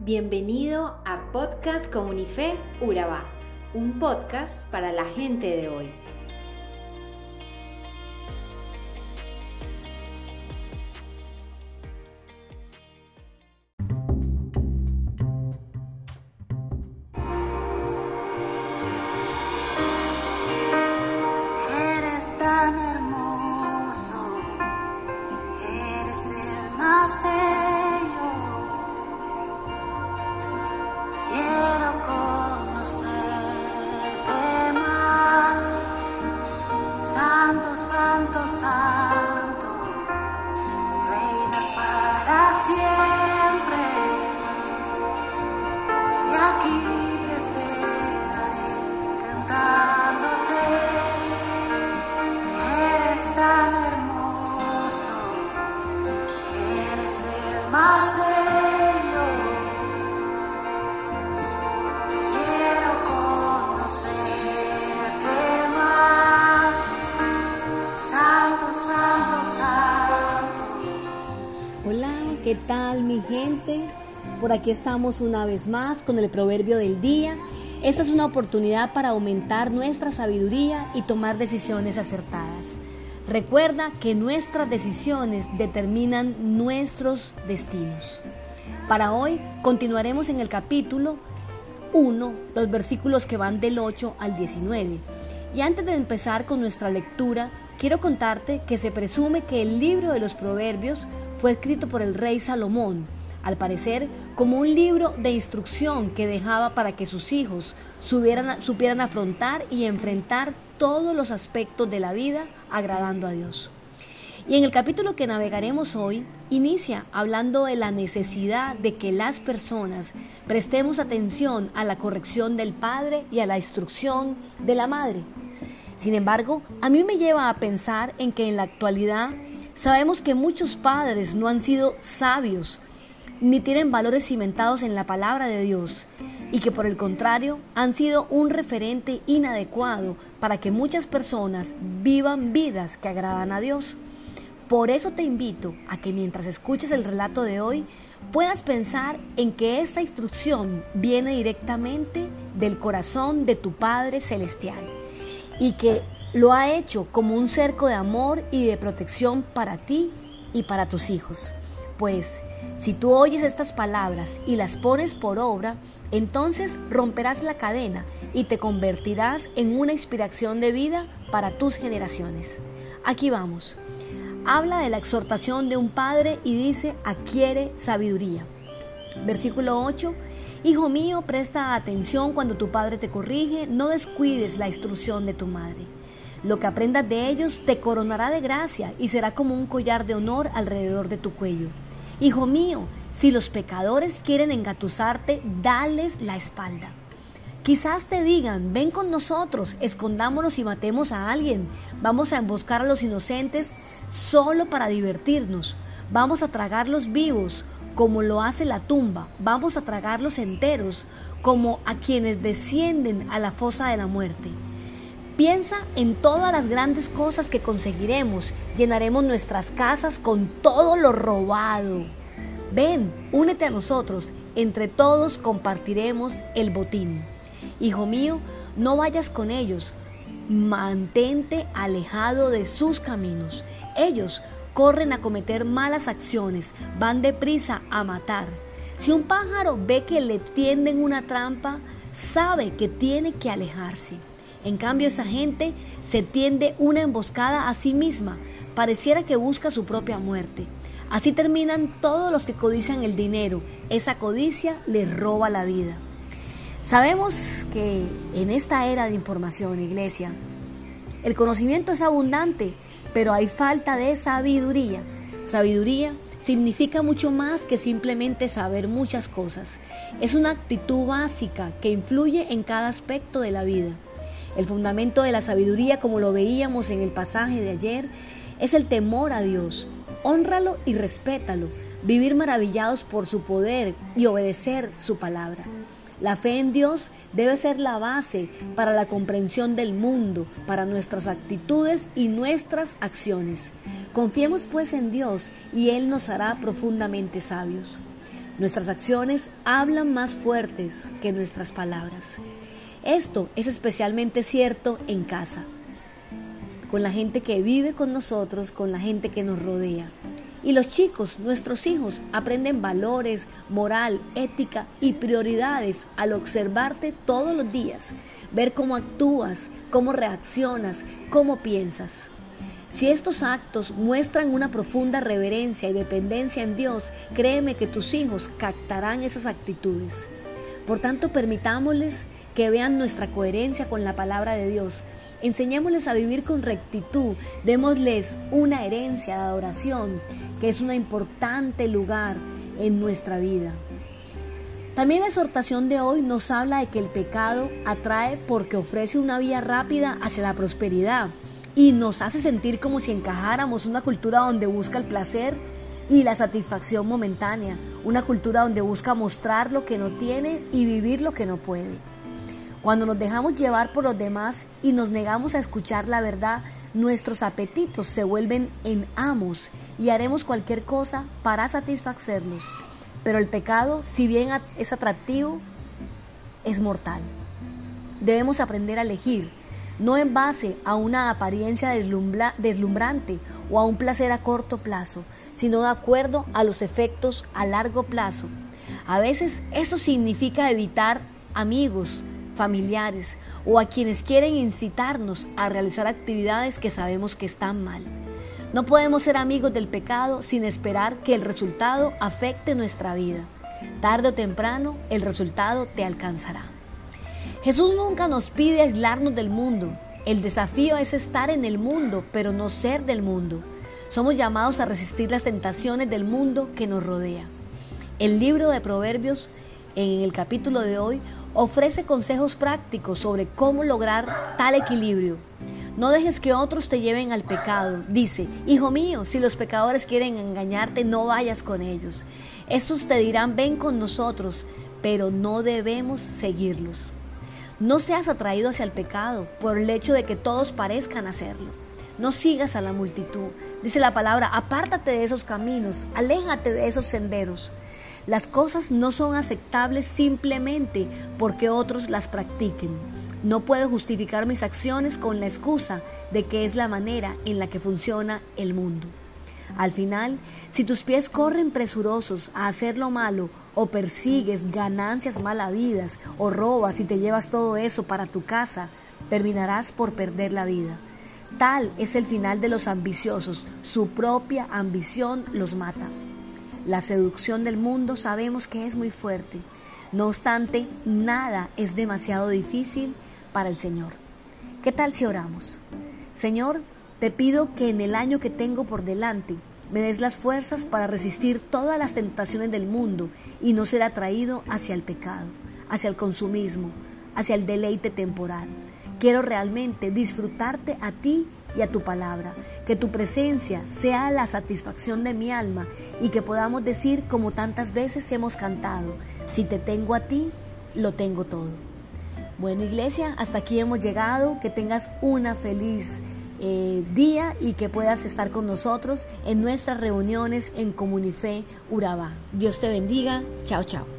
Bienvenido a Podcast Comunife Urabá, un podcast para la gente de hoy. Tal mi gente? Por aquí estamos una vez más con el proverbio del día. Esta es una oportunidad para aumentar nuestra sabiduría y tomar decisiones acertadas. Recuerda que nuestras decisiones determinan nuestros destinos. Para hoy continuaremos en el capítulo 1, los versículos que van del 8 al 19. Y antes de empezar con nuestra lectura, quiero contarte que se presume que el libro de los proverbios fue escrito por el rey Salomón, al parecer como un libro de instrucción que dejaba para que sus hijos supieran, afrontar y enfrentar todos los aspectos de la vida agradando a Dios. Y en el capítulo que navegaremos hoy, inicia hablando de la necesidad de que las personas prestemos atención a la corrección del padre y a la instrucción de la madre. Sin embargo, a mí me lleva a pensar en que en la actualidad sabemos que muchos padres no han sido sabios ni tienen valores cimentados en la palabra de Dios y que por el contrario han sido un referente inadecuado para que muchas personas vivan vidas que agradan a Dios. Por eso te invito a que mientras escuches el relato de hoy puedas pensar en que esta instrucción viene directamente del corazón de tu Padre Celestial y que lo ha hecho como un cerco de amor y de protección para ti y para tus hijos. Pues si tú oyes estas palabras y las pones por obra, entonces romperás la cadena y te convertirás en una inspiración de vida para tus generaciones. Aquí vamos habla de la exhortación de un padre y dice, adquiere sabiduría. Versículo 8, Hijo mío, presta atención cuando tu padre te corrige, no descuides la instrucción de tu madre. Lo que aprendas de ellos te coronará de gracia y será como un collar de honor alrededor de tu cuello. Hijo mío, si los pecadores quieren engatusarte, dales la espalda. Quizás te digan, ven con nosotros, escondámonos y matemos a alguien. Vamos a emboscar a los inocentes solo para divertirnos. Vamos a tragarlos vivos, como lo hace la tumba. Vamos a tragarlos enteros, como a quienes descienden a la fosa de la muerte. Piensa en todas las grandes cosas que conseguiremos. Llenaremos nuestras casas con todo lo robado. Ven, únete a nosotros. Entre todos compartiremos el botín. Hijo mío, no vayas con ellos, mantente alejado de sus caminos. Ellos corren a cometer malas acciones, van deprisa a matar. Si un pájaro ve que le tienden una trampa, sabe que tiene que alejarse. En cambio, esa gente se tiende una emboscada a sí misma, pareciera que busca su propia muerte. Así terminan todos los que codician el dinero. Esa codicia les roba la vida. Sabemos que en esta era de información, iglesia, el conocimiento es abundante, pero hay falta de sabiduría. Sabiduría significa mucho más que simplemente saber muchas cosas. Es una actitud básica que influye en cada aspecto de la vida. El fundamento de la sabiduría, como lo veíamos en el pasaje de ayer, es el temor a Dios. Honralo y respétalo. Vivir maravillados por su poder y obedecer su palabra. La fe en Dios debe ser la base para la comprensión del mundo, para nuestras actitudes y nuestras acciones. Confiemos pues en Dios y Él nos hará profundamente sabios. Nuestras acciones hablan más fuertes que nuestras palabras. Esto es especialmente cierto en casa, con la gente que vive con nosotros, con la gente que nos rodea. Y los chicos, nuestros hijos, aprenden valores, moral, ética y prioridades al observarte todos los días, ver cómo actúas, cómo reaccionas, cómo piensas. Si estos actos muestran una profunda reverencia y dependencia en Dios, créeme que tus hijos captarán esas actitudes. Por tanto, permitámosles que vean nuestra coherencia con la palabra de Dios. Enseñémosles a vivir con rectitud, démosles una herencia de adoración, que es un importante lugar en nuestra vida. También la exhortación de hoy nos habla de que el pecado atrae porque ofrece una vía rápida hacia la prosperidad y nos hace sentir como si encajáramos una cultura donde busca el placer y la satisfacción momentánea, una cultura donde busca mostrar lo que no tiene y vivir lo que no puede. Cuando nos dejamos llevar por los demás y nos negamos a escuchar la verdad, nuestros apetitos se vuelven en amos y haremos cualquier cosa para satisfacerlos. Pero el pecado, si bien es atractivo, es mortal. Debemos aprender a elegir no en base a una apariencia deslumbrante o a un placer a corto plazo, sino de acuerdo a los efectos a largo plazo. A veces esto significa evitar amigos, familiares o a quienes quieren incitarnos a realizar actividades que sabemos que están mal. No podemos ser amigos del pecado sin esperar que el resultado afecte nuestra vida. Tarde o temprano el resultado te alcanzará. Jesús nunca nos pide aislarnos del mundo. El desafío es estar en el mundo, pero no ser del mundo. Somos llamados a resistir las tentaciones del mundo que nos rodea. El libro de Proverbios, en el capítulo de hoy, ofrece consejos prácticos sobre cómo lograr tal equilibrio. No dejes que otros te lleven al pecado. Dice, hijo mío, si los pecadores quieren engañarte, no vayas con ellos. Estos te dirán, ven con nosotros, pero no debemos seguirlos. No seas atraído hacia el pecado por el hecho de que todos parezcan hacerlo. No sigas a la multitud. Dice la palabra, apártate de esos caminos, aléjate de esos senderos. Las cosas no son aceptables simplemente porque otros las practiquen. No puedo justificar mis acciones con la excusa de que es la manera en la que funciona el mundo. Al final, si tus pies corren presurosos a hacer lo malo o persigues ganancias malavidas o robas y te llevas todo eso para tu casa, terminarás por perder la vida. Tal es el final de los ambiciosos, su propia ambición los mata. La seducción del mundo sabemos que es muy fuerte. No obstante, nada es demasiado difícil para el Señor. ¿Qué tal si oramos? Señor, te pido que en el año que tengo por delante me des las fuerzas para resistir todas las tentaciones del mundo y no ser atraído hacia el pecado, hacia el consumismo, hacia el deleite temporal. Quiero realmente disfrutarte a ti y a tu palabra, que tu presencia sea la satisfacción de mi alma y que podamos decir como tantas veces hemos cantado, si te tengo a ti, lo tengo todo. Bueno iglesia, hasta aquí hemos llegado, que tengas una feliz eh, día y que puedas estar con nosotros en nuestras reuniones en Comunife Urabá. Dios te bendiga. Chao, chao.